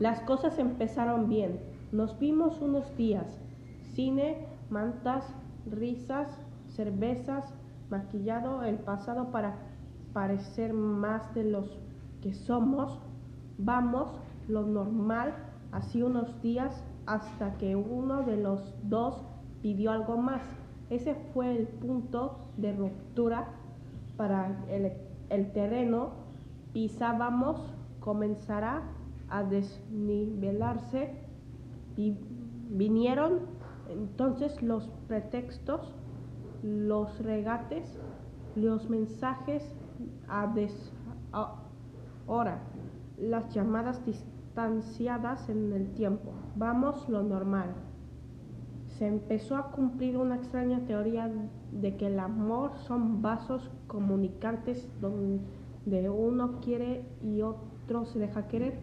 Las cosas empezaron bien. Nos vimos unos días. Cine, mantas, risas, cervezas, maquillado el pasado para parecer más de los que somos. Vamos, lo normal, así unos días hasta que uno de los dos pidió algo más. Ese fue el punto de ruptura para el, terreno. Pisábamos, comenzará a desnivelarse. y vinieron entonces los pretextos, los regates, los mensajes a deshora, las llamadas distanciadas en el tiempo. Vamos lo normal. Se empezó a cumplir una extraña teoría de que el amor son vasos comunicantes donde uno quiere y otro se deja querer